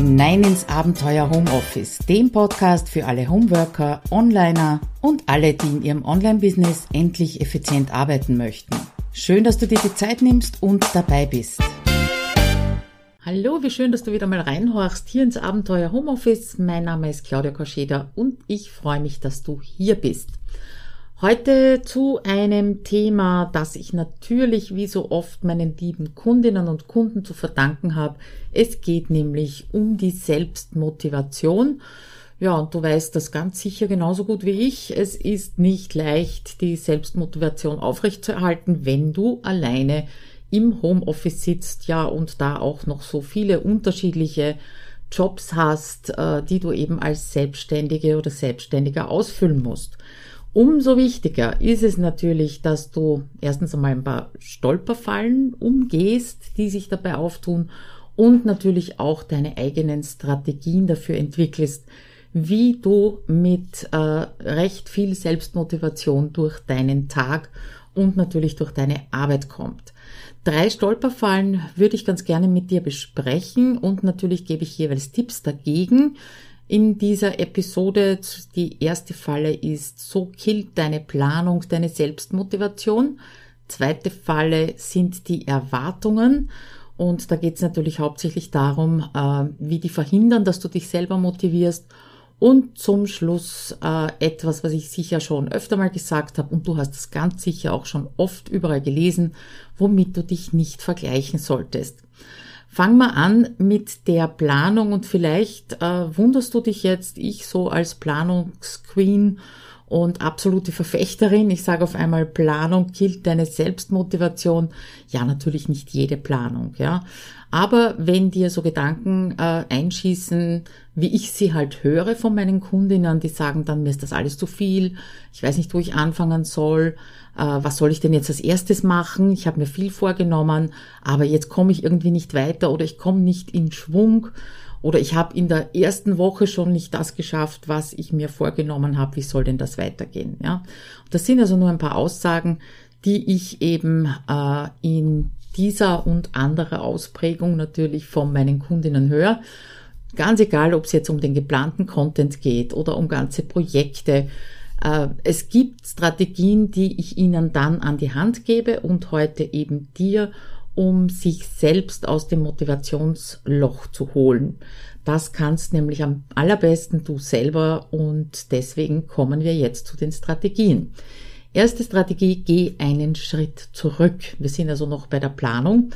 hinein ins Abenteuer Homeoffice, dem Podcast für alle Homeworker, Onliner und alle, die in ihrem Online-Business endlich effizient arbeiten möchten. Schön, dass du dir die Zeit nimmst und dabei bist. Hallo, wie schön, dass du wieder mal reinhorchst hier ins Abenteuer Homeoffice. Mein Name ist Claudia Koscheda und ich freue mich, dass du hier bist. Heute zu einem Thema, das ich natürlich wie so oft meinen lieben Kundinnen und Kunden zu verdanken habe. Es geht nämlich um die Selbstmotivation. Ja, und du weißt das ganz sicher genauso gut wie ich. Es ist nicht leicht, die Selbstmotivation aufrechtzuerhalten, wenn du alleine im Homeoffice sitzt, ja, und da auch noch so viele unterschiedliche Jobs hast, äh, die du eben als Selbstständige oder Selbstständiger ausfüllen musst. Umso wichtiger ist es natürlich, dass du erstens einmal ein paar Stolperfallen umgehst, die sich dabei auftun und natürlich auch deine eigenen Strategien dafür entwickelst, wie du mit äh, recht viel Selbstmotivation durch deinen Tag und natürlich durch deine Arbeit kommt. Drei Stolperfallen würde ich ganz gerne mit dir besprechen und natürlich gebe ich jeweils Tipps dagegen in dieser Episode. Die erste Falle ist, so killt deine Planung deine Selbstmotivation. Zweite Falle sind die Erwartungen. Und da geht es natürlich hauptsächlich darum, äh, wie die verhindern, dass du dich selber motivierst. Und zum Schluss äh, etwas, was ich sicher schon öfter mal gesagt habe und du hast es ganz sicher auch schon oft überall gelesen, womit du dich nicht vergleichen solltest. Fang mal an mit der Planung und vielleicht äh, wunderst du dich jetzt, ich so als Planungsqueen und absolute Verfechterin. Ich sage auf einmal, Planung killt deine Selbstmotivation. Ja, natürlich nicht jede Planung, ja. Aber wenn dir so Gedanken äh, einschießen, wie ich sie halt höre von meinen Kundinnen, die sagen dann, mir ist das alles zu viel, ich weiß nicht, wo ich anfangen soll, äh, was soll ich denn jetzt als erstes machen? Ich habe mir viel vorgenommen, aber jetzt komme ich irgendwie nicht weiter oder ich komme nicht in Schwung oder ich habe in der ersten Woche schon nicht das geschafft, was ich mir vorgenommen habe. Wie soll denn das weitergehen? Ja, das sind also nur ein paar Aussagen, die ich eben äh, in dieser und anderer Ausprägung natürlich von meinen Kundinnen höre. Ganz egal, ob es jetzt um den geplanten Content geht oder um ganze Projekte. Äh, es gibt Strategien, die ich Ihnen dann an die Hand gebe und heute eben dir um sich selbst aus dem Motivationsloch zu holen. Das kannst nämlich am allerbesten du selber und deswegen kommen wir jetzt zu den Strategien. Erste Strategie, geh einen Schritt zurück. Wir sind also noch bei der Planung.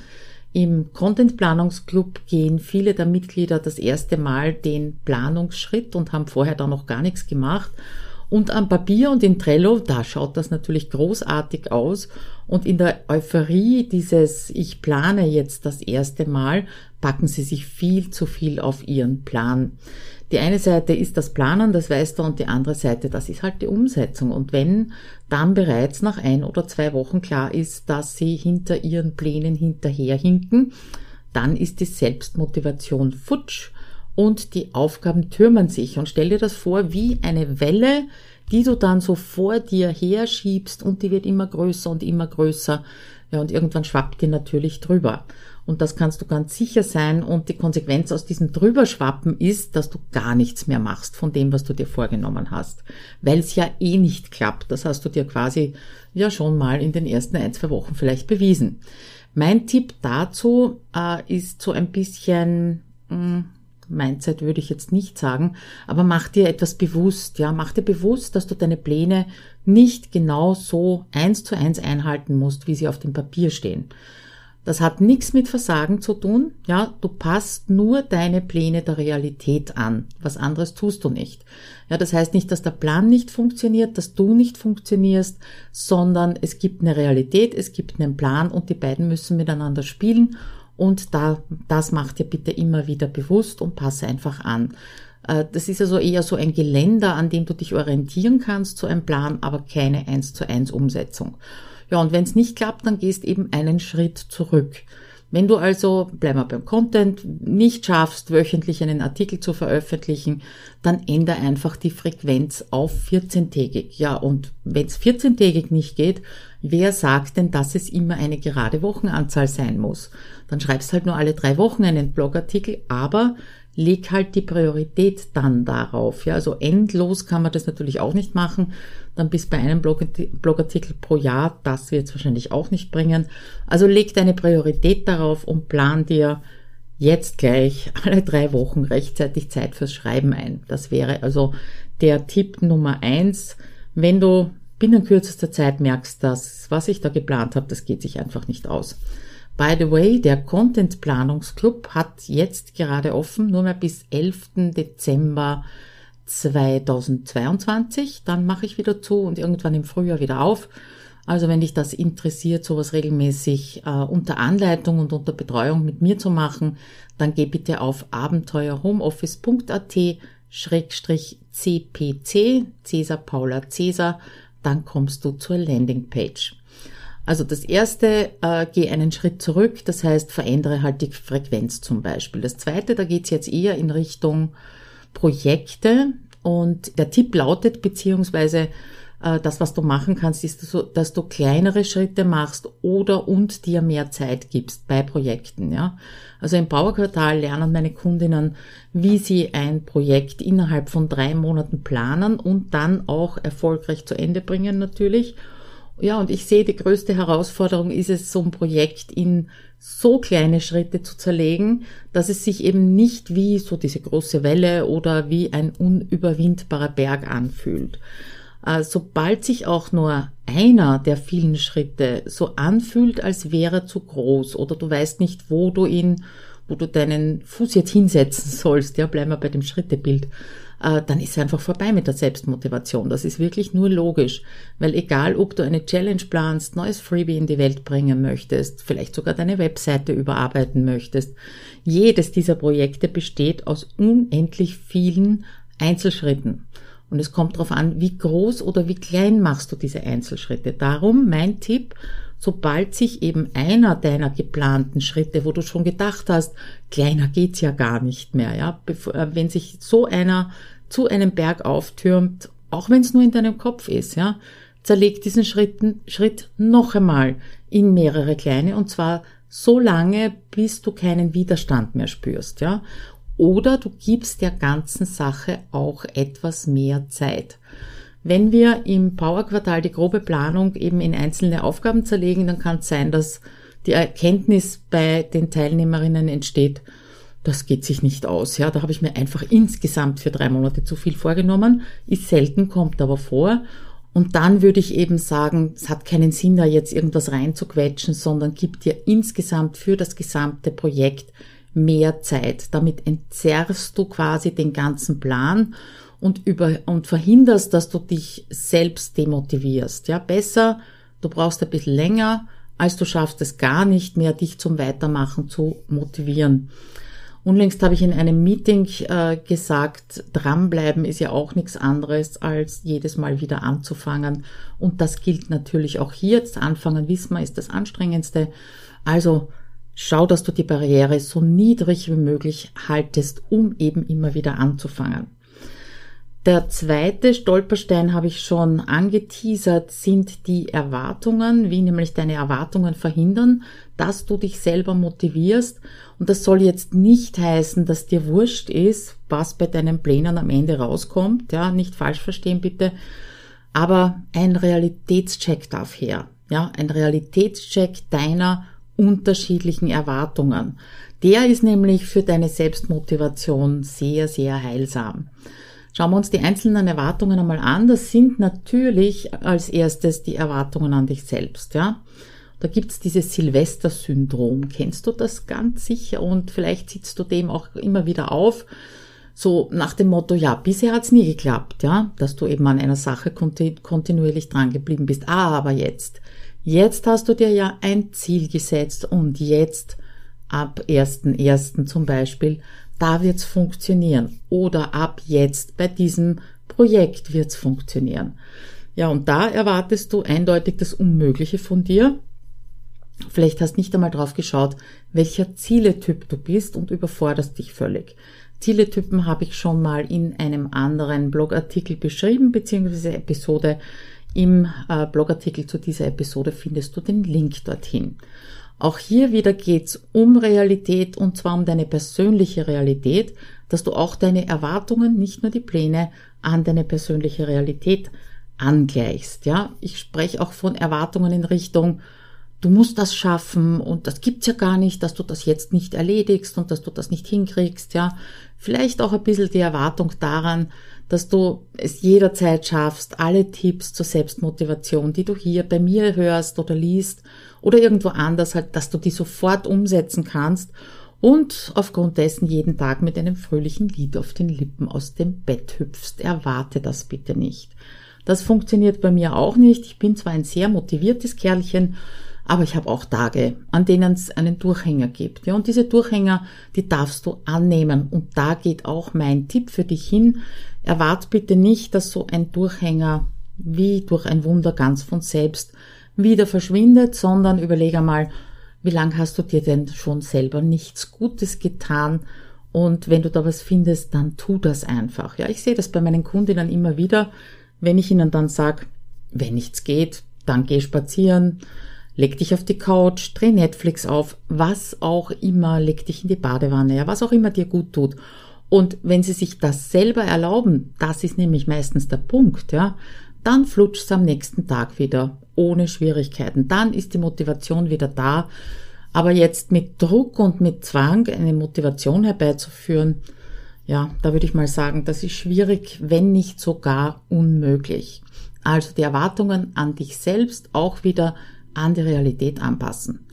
Im Content Planungsclub gehen viele der Mitglieder das erste Mal den Planungsschritt und haben vorher da noch gar nichts gemacht und am Papier und in Trello, da schaut das natürlich großartig aus. Und in der Euphorie dieses Ich plane jetzt das erste Mal, packen sie sich viel zu viel auf ihren Plan. Die eine Seite ist das Planen, das weißt du, und die andere Seite, das ist halt die Umsetzung. Und wenn dann bereits nach ein oder zwei Wochen klar ist, dass sie hinter ihren Plänen hinterherhinken, dann ist die Selbstmotivation futsch und die Aufgaben türmen sich. Und stell dir das vor wie eine Welle, die du dann so vor dir herschiebst und die wird immer größer und immer größer. Ja, und irgendwann schwappt die natürlich drüber. Und das kannst du ganz sicher sein. Und die Konsequenz aus diesem Drüberschwappen ist, dass du gar nichts mehr machst von dem, was du dir vorgenommen hast. Weil es ja eh nicht klappt. Das hast du dir quasi ja schon mal in den ersten ein, zwei Wochen vielleicht bewiesen. Mein Tipp dazu äh, ist so ein bisschen, mh, hm, Mindset würde ich jetzt nicht sagen, aber mach dir etwas bewusst, ja, mach dir bewusst, dass du deine Pläne nicht genau so eins zu eins einhalten musst, wie sie auf dem Papier stehen. Das hat nichts mit Versagen zu tun, ja, du passt nur deine Pläne der Realität an. Was anderes tust du nicht. Ja, das heißt nicht, dass der Plan nicht funktioniert, dass du nicht funktionierst, sondern es gibt eine Realität, es gibt einen Plan und die beiden müssen miteinander spielen und da, das macht dir bitte immer wieder bewusst und passe einfach an. Äh, das ist also eher so ein Geländer, an dem du dich orientieren kannst, so ein Plan, aber keine eins zu eins Umsetzung. Ja, und wenn es nicht klappt, dann gehst eben einen Schritt zurück. Wenn du also, bleib mal beim Content, nicht schaffst, wöchentlich einen Artikel zu veröffentlichen, dann ändere einfach die Frequenz auf 14-tägig. Ja, und wenn es 14-tägig nicht geht, wer sagt denn, dass es immer eine gerade Wochenanzahl sein muss? Dann schreibst halt nur alle drei Wochen einen Blogartikel, aber leg halt die Priorität dann darauf. Ja, also endlos kann man das natürlich auch nicht machen. Dann bis bei einem Blogartikel pro Jahr, das wird es wahrscheinlich auch nicht bringen. Also leg deine Priorität darauf und plan dir jetzt gleich alle drei Wochen rechtzeitig Zeit fürs Schreiben ein. Das wäre also der Tipp Nummer eins. Wenn du binnen kürzester Zeit merkst, dass was ich da geplant habe, das geht sich einfach nicht aus. By the way, der Content Planungsclub hat jetzt gerade offen, nur mehr bis 11. Dezember 2022. Dann mache ich wieder zu und irgendwann im Frühjahr wieder auf. Also wenn dich das interessiert, sowas regelmäßig äh, unter Anleitung und unter Betreuung mit mir zu machen, dann geh bitte auf abenteuerhomeoffice.at Schrägstrich CPC, Cäsar Paula Cäsar, dann kommst du zur Landingpage. Also das erste, äh, geh einen Schritt zurück, das heißt verändere halt die Frequenz zum Beispiel. Das zweite, da geht's jetzt eher in Richtung Projekte und der Tipp lautet, beziehungsweise das, was du machen kannst, ist, dass du kleinere Schritte machst oder und dir mehr Zeit gibst bei Projekten. Ja? Also im Powerquartal lernen meine Kundinnen, wie sie ein Projekt innerhalb von drei Monaten planen und dann auch erfolgreich zu Ende bringen natürlich. Ja, und ich sehe, die größte Herausforderung ist es, so ein Projekt in so kleine Schritte zu zerlegen, dass es sich eben nicht wie so diese große Welle oder wie ein unüberwindbarer Berg anfühlt. Äh, sobald sich auch nur einer der vielen Schritte so anfühlt, als wäre er zu groß oder du weißt nicht, wo du ihn, wo du deinen Fuß jetzt hinsetzen sollst, ja, bleiben wir bei dem Schrittebild, äh, dann ist einfach vorbei mit der Selbstmotivation. Das ist wirklich nur logisch, weil egal, ob du eine Challenge planst, neues Freebie in die Welt bringen möchtest, vielleicht sogar deine Webseite überarbeiten möchtest, jedes dieser Projekte besteht aus unendlich vielen Einzelschritten. Und es kommt darauf an, wie groß oder wie klein machst du diese Einzelschritte. Darum mein Tipp, sobald sich eben einer deiner geplanten Schritte, wo du schon gedacht hast, kleiner geht's ja gar nicht mehr, ja, äh, wenn sich so einer zu einem Berg auftürmt, auch wenn es nur in deinem Kopf ist, ja, zerleg diesen Schritten, Schritt noch einmal in mehrere kleine und zwar so lange, bis du keinen Widerstand mehr spürst, ja. Oder du gibst der ganzen Sache auch etwas mehr Zeit. Wenn wir im Powerquartal die grobe Planung eben in einzelne Aufgaben zerlegen, dann kann es sein, dass die Erkenntnis bei den Teilnehmerinnen entsteht, das geht sich nicht aus. Ja, da habe ich mir einfach insgesamt für drei Monate zu viel vorgenommen. Ist selten, kommt aber vor. Und dann würde ich eben sagen, es hat keinen Sinn, da jetzt irgendwas reinzuquetschen, sondern gib dir insgesamt für das gesamte Projekt mehr Zeit. Damit entzerrst du quasi den ganzen Plan und über, und verhinderst, dass du dich selbst demotivierst. Ja, besser, du brauchst ein bisschen länger, als du schaffst es gar nicht mehr, dich zum Weitermachen zu motivieren. Unlängst habe ich in einem Meeting äh, gesagt, dranbleiben ist ja auch nichts anderes, als jedes Mal wieder anzufangen. Und das gilt natürlich auch hier. Jetzt anfangen, wissen wir, ist das anstrengendste. Also Schau, dass du die Barriere so niedrig wie möglich haltest, um eben immer wieder anzufangen. Der zweite Stolperstein habe ich schon angeteasert, sind die Erwartungen, wie nämlich deine Erwartungen verhindern, dass du dich selber motivierst. Und das soll jetzt nicht heißen, dass dir wurscht ist, was bei deinen Plänen am Ende rauskommt. Ja, nicht falsch verstehen bitte. Aber ein Realitätscheck darf her. Ja, ein Realitätscheck deiner unterschiedlichen Erwartungen. Der ist nämlich für deine Selbstmotivation sehr, sehr heilsam. Schauen wir uns die einzelnen Erwartungen einmal an. Das sind natürlich als erstes die Erwartungen an dich selbst, ja. Da gibt's dieses Silvester-Syndrom. Kennst du das ganz sicher? Und vielleicht sitzt du dem auch immer wieder auf. So nach dem Motto, ja, bisher hat's nie geklappt, ja, dass du eben an einer Sache kontinuierlich dran geblieben bist. Ah, aber jetzt. Jetzt hast du dir ja ein Ziel gesetzt und jetzt ab 1.1. zum Beispiel, da wird's funktionieren. Oder ab jetzt bei diesem Projekt wird's funktionieren. Ja, und da erwartest du eindeutig das Unmögliche von dir. Vielleicht hast nicht einmal drauf geschaut, welcher Zieletyp du bist und überforderst dich völlig. Zieletypen habe ich schon mal in einem anderen Blogartikel beschrieben, beziehungsweise Episode Im äh, Blogartikel zu dieser Episode findest du den Link dorthin. Auch hier wieder geht's um Realität und zwar um deine persönliche Realität, dass du auch deine Erwartungen, nicht nur die Pläne, an deine persönliche Realität angleichst. Ja, ich spreche auch von Erwartungen in Richtung, du musst das schaffen und das gibt's ja gar nicht, dass du das jetzt nicht erledigst und dass du das nicht hinkriegst. Ja, vielleicht auch ein bisschen die Erwartung daran, dass du es jederzeit schaffst, alle Tipps zur Selbstmotivation, die du hier bei mir hörst oder liest oder irgendwo anders halt, dass du die sofort umsetzen kannst und aufgrund dessen jeden Tag mit einem fröhlichen Lied auf den Lippen aus dem Bett hüpfst. Erwarte das bitte nicht. Das funktioniert bei mir auch nicht. Ich bin zwar ein sehr motiviertes Kerlchen, aber ich habe auch Tage, an denen es einen Durchhänger gibt. Ja, und diese Durchhänger, die darfst du annehmen. Und da geht auch mein Tipp für dich hin. Erwart bitte nicht, dass so ein Durchhänger wie durch ein Wunder ganz von selbst wieder verschwindet, sondern überleg einmal, wie lange hast du dir denn schon selber nichts Gutes getan? Und wenn du da was findest, dann tu das einfach. Ja, ich sehe das bei meinen Kundinnen immer wieder, wenn ich ihnen dann sage, wenn nichts geht, dann geh spazieren, leg dich auf die Couch, dreh Netflix auf, was auch immer, leg dich in die Badewanne, ja, was auch immer dir gut tut. Und wenn sie sich das selber erlauben, das ist nämlich meistens der Punkt, ja, dann flutscht es am nächsten Tag wieder ohne Schwierigkeiten. Dann ist die Motivation wieder da. Aber jetzt mit Druck und mit Zwang eine Motivation herbeizuführen, ja, da würde ich mal sagen, das ist schwierig, wenn nicht sogar unmöglich. Also die Erwartungen an dich selbst auch wieder an die Realität anpassen.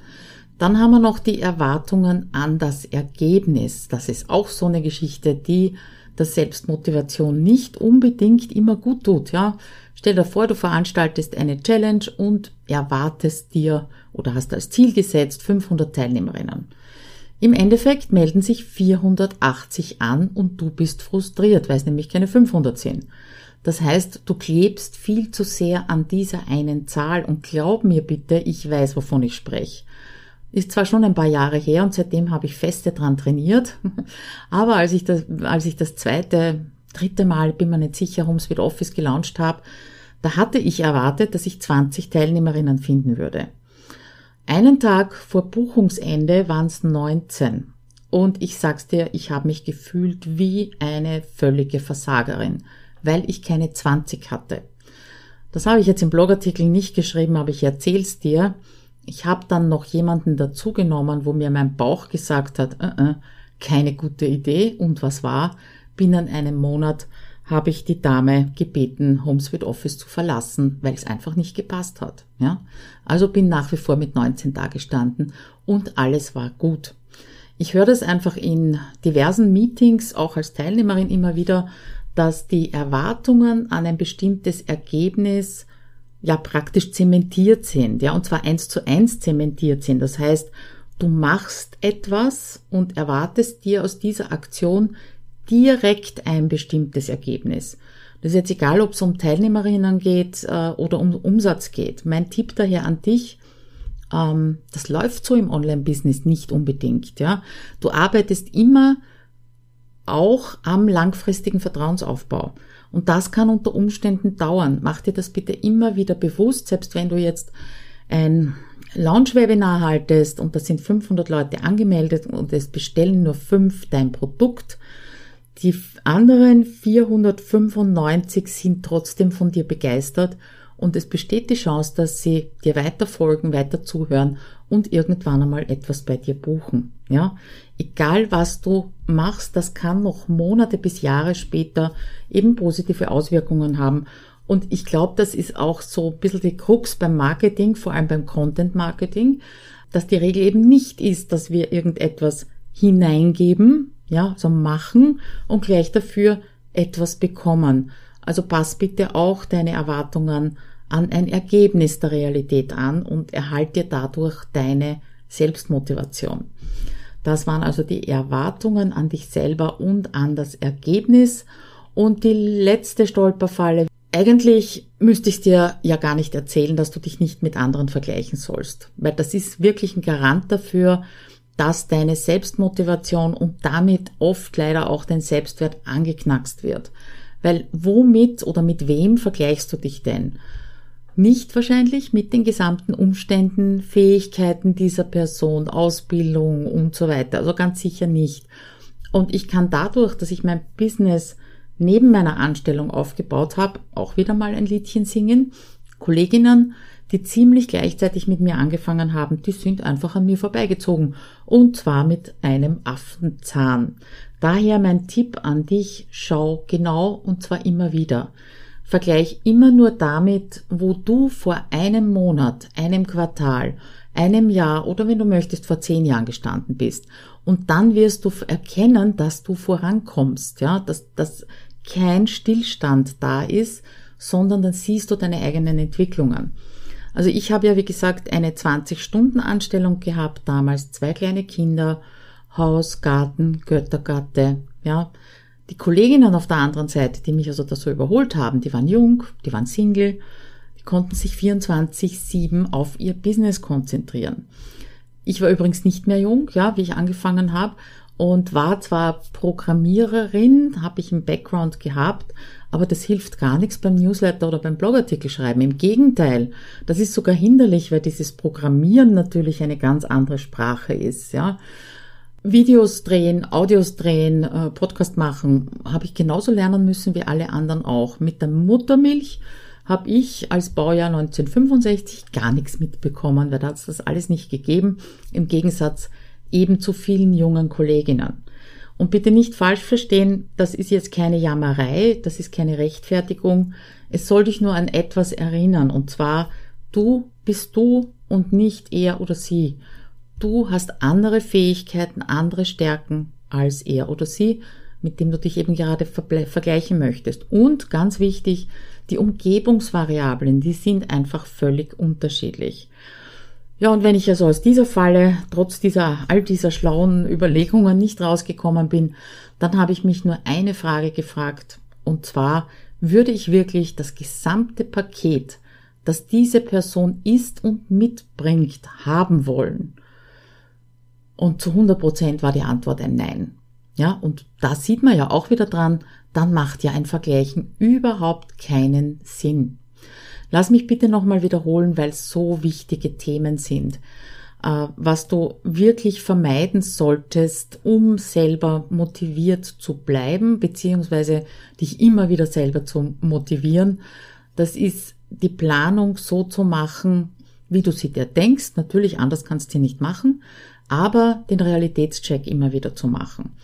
Dann haben wir noch die Erwartungen an das Ergebnis. Das ist auch so eine Geschichte, die der Selbstmotivation nicht unbedingt immer gut tut. Ja, stell dir vor, du veranstaltest eine Challenge und erwartest dir oder hast als Ziel gesetzt 500 Teilnehmerinnen. Im Endeffekt melden sich 480 an und du bist frustriert, weil es nämlich keine 500 sind. Das heißt, du klebst viel zu sehr an dieser einen Zahl und glaub mir bitte, ich weiß, wovon ich spreche. Ist zwar schon ein paar Jahre her und seitdem habe ich feste dran trainiert, aber als ich das, als ich das zweite, dritte Mal, bin mir nicht sicher, HomeSuite Office gelauncht habe, da hatte ich erwartet, dass ich 20 Teilnehmerinnen finden würde. Einen Tag vor Buchungsende waren es 19. Und ich sag's dir, ich habe mich gefühlt wie eine völlige Versagerin, weil ich keine 20 hatte. Das habe ich jetzt im Blogartikel nicht geschrieben, aber ich erzähl's dir. Ich habe dann noch jemanden dazugenommen, wo mir mein Bauch gesagt hat, äh, äh, keine gute Idee. Und was war? Binnen einem Monat habe ich die Dame gebeten, HomeSuite Office zu verlassen, weil es einfach nicht gepasst hat. Ja? Also bin nach wie vor mit 19 da gestanden und alles war gut. Ich höre das einfach in diversen Meetings, auch als Teilnehmerin immer wieder, dass die Erwartungen an ein bestimmtes Ergebnis ja praktisch zementiert sind, ja, und zwar eins zu eins zementiert sind. Das heißt, du machst etwas und erwartest dir aus dieser Aktion direkt ein bestimmtes Ergebnis. Das ist jetzt egal, ob es um Teilnehmerinnen geht äh, oder um Umsatz geht. Mein Tipp daher an dich, ähm, das läuft so im Online-Business nicht unbedingt. Ja, Du arbeitest immer auch am langfristigen Vertrauensaufbau. Und das kann unter Umständen dauern. Mach dir das bitte immer wieder bewusst, selbst wenn du jetzt ein Launch-Webinar haltest und da sind 500 Leute angemeldet und es bestellen nur fünf dein Produkt. Die anderen 495 sind trotzdem von dir begeistert und es besteht die Chance, dass sie dir weiter folgen, weiter zuhören und irgendwann einmal etwas bei dir buchen. Ja, egal was du machst, das kann noch Monate bis Jahre später eben positive Auswirkungen haben. Und ich glaube, das ist auch so ein bisschen die Krux beim Marketing, vor allem beim Content Marketing, dass die Regel eben nicht ist, dass wir irgendetwas hineingeben, ja, so machen und gleich dafür etwas bekommen. Also pass bitte auch deine Erwartungen an ein Ergebnis der Realität an und erhalte dadurch deine Selbstmotivation. Das waren also die Erwartungen an dich selber und an das Ergebnis. Und die letzte Stolperfalle. Eigentlich müsste ich dir ja gar nicht erzählen, dass du dich nicht mit anderen vergleichen sollst, weil das ist wirklich ein Garant dafür, dass deine Selbstmotivation und damit oft leider auch dein Selbstwert angeknackst wird. Weil womit oder mit wem vergleichst du dich denn? Nicht wahrscheinlich mit den gesamten Umständen, Fähigkeiten dieser Person, Ausbildung und so weiter. Also ganz sicher nicht. Und ich kann dadurch, dass ich mein Business neben meiner Anstellung aufgebaut habe, auch wieder mal ein Liedchen singen. Kolleginnen, die ziemlich gleichzeitig mit mir angefangen haben, die sind einfach an mir vorbeigezogen. Und zwar mit einem Affenzahn. Daher mein Tipp an dich, schau genau und zwar immer wieder. Vergleich immer nur damit, wo du vor einem Monat, einem Quartal, einem Jahr oder wenn du möchtest vor zehn Jahren gestanden bist. Und dann wirst du erkennen, dass du vorankommst, ja, dass, dass kein Stillstand da ist, sondern dann siehst du deine eigenen Entwicklungen. Also ich habe ja, wie gesagt, eine 20-Stunden-Anstellung gehabt, damals zwei kleine Kinder, Haus, Garten, Göttergatte, ja. Die Kolleginnen auf der anderen Seite, die mich also da so überholt haben, die waren jung, die waren Single, die konnten sich 24-7 auf ihr Business konzentrieren. Ich war übrigens nicht mehr jung, ja, wie ich angefangen habe und war zwar Programmiererin, habe ich im Background gehabt, aber das hilft gar nichts beim Newsletter oder beim Blogartikel schreiben. Im Gegenteil, das ist sogar hinderlich, weil dieses Programmieren natürlich eine ganz andere Sprache ist, ja. Videos drehen, Audios drehen, äh, Podcast machen, habe ich genauso lernen müssen wie alle anderen auch. Mit der Muttermilch habe ich als Baujahr 1965 gar nichts mitbekommen, weil da hat es das alles nicht gegeben, im Gegensatz eben zu vielen jungen Kolleginnen. Und bitte nicht falsch verstehen, das ist jetzt keine Jammerei, das ist keine Rechtfertigung. Es soll dich nur an etwas erinnern, und zwar, du bist du und nicht er oder sie. Du hast andere Fähigkeiten, andere Stärken als er oder sie, mit dem du dich eben gerade vergleichen möchtest. Und ganz wichtig, die Umgebungsvariablen, die sind einfach völlig unterschiedlich. Ja, und wenn ich also aus dieser Falle, trotz dieser, all dieser schlauen Überlegungen nicht rausgekommen bin, dann habe ich mich nur eine Frage gefragt. Und zwar, würde ich wirklich das gesamte Paket, das diese Person ist und mitbringt, haben wollen? Und zu 100 Prozent war die Antwort ein Nein. Ja, und da sieht man ja auch wieder dran, dann macht ja ein Vergleichen überhaupt keinen Sinn. Lass mich bitte nochmal wiederholen, weil es so wichtige Themen sind. Äh, was du wirklich vermeiden solltest, um selber motiviert zu bleiben, beziehungsweise dich immer wieder selber zu motivieren, das ist die Planung so zu machen, wie du sie dir denkst. Natürlich, anders kannst du sie nicht machen, aber den Realitätscheck immer wieder zu machen.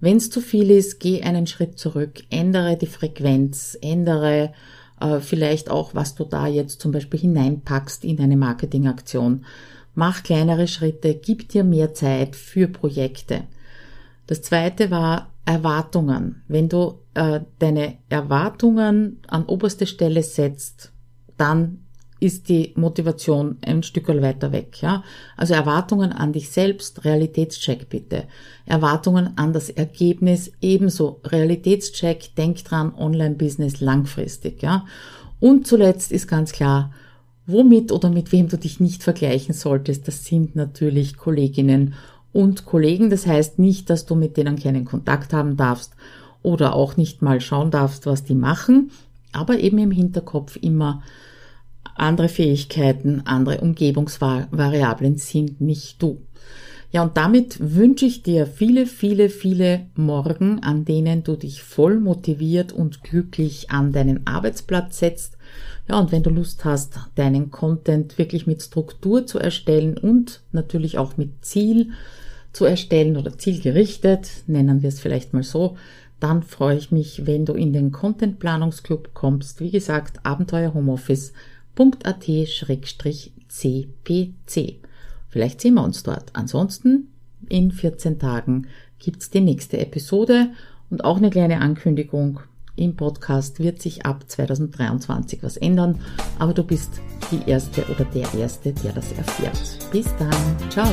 Wenn es zu viel ist, geh einen Schritt zurück, ändere die Frequenz, ändere äh, vielleicht auch, was du da jetzt zum Beispiel hineinpackst in eine Marketingaktion. Mach kleinere Schritte, gib dir mehr Zeit für Projekte. Das zweite war Erwartungen. Wenn du äh, deine Erwartungen an oberste Stelle setzt, dann ist die Motivation ein Stück weiter weg, ja. Also Erwartungen an dich selbst, Realitätscheck bitte. Erwartungen an das Ergebnis ebenso. Realitätscheck, denk dran, Online-Business langfristig, ja. Und zuletzt ist ganz klar, womit oder mit wem du dich nicht vergleichen solltest, das sind natürlich Kolleginnen und Kollegen. Das heißt nicht, dass du mit denen keinen Kontakt haben darfst oder auch nicht mal schauen darfst, was die machen, aber eben im Hinterkopf immer andere Fähigkeiten, andere Umgebungsvariablen sind nicht du. Ja, und damit wünsche ich dir viele, viele, viele Morgen, an denen du dich voll motiviert und glücklich an deinen Arbeitsplatz setzt. Ja, und wenn du Lust hast, deinen Content wirklich mit Struktur zu erstellen und natürlich auch mit Ziel zu erstellen oder zielgerichtet, nennen wir es vielleicht mal so, dann freue ich mich, wenn du in den Content Planungsclub kommst. Wie gesagt, Abenteuer Homeoffice www.at-cpc. Vielleicht sehen wir uns dort. Ansonsten in 14 Tagen gibt's die nächste Episode und auch eine kleine Ankündigung. Im Podcast wird sich ab 2023 was ändern, aber du bist die Erste oder der Erste, der das erfährt. Bis dann. Ciao.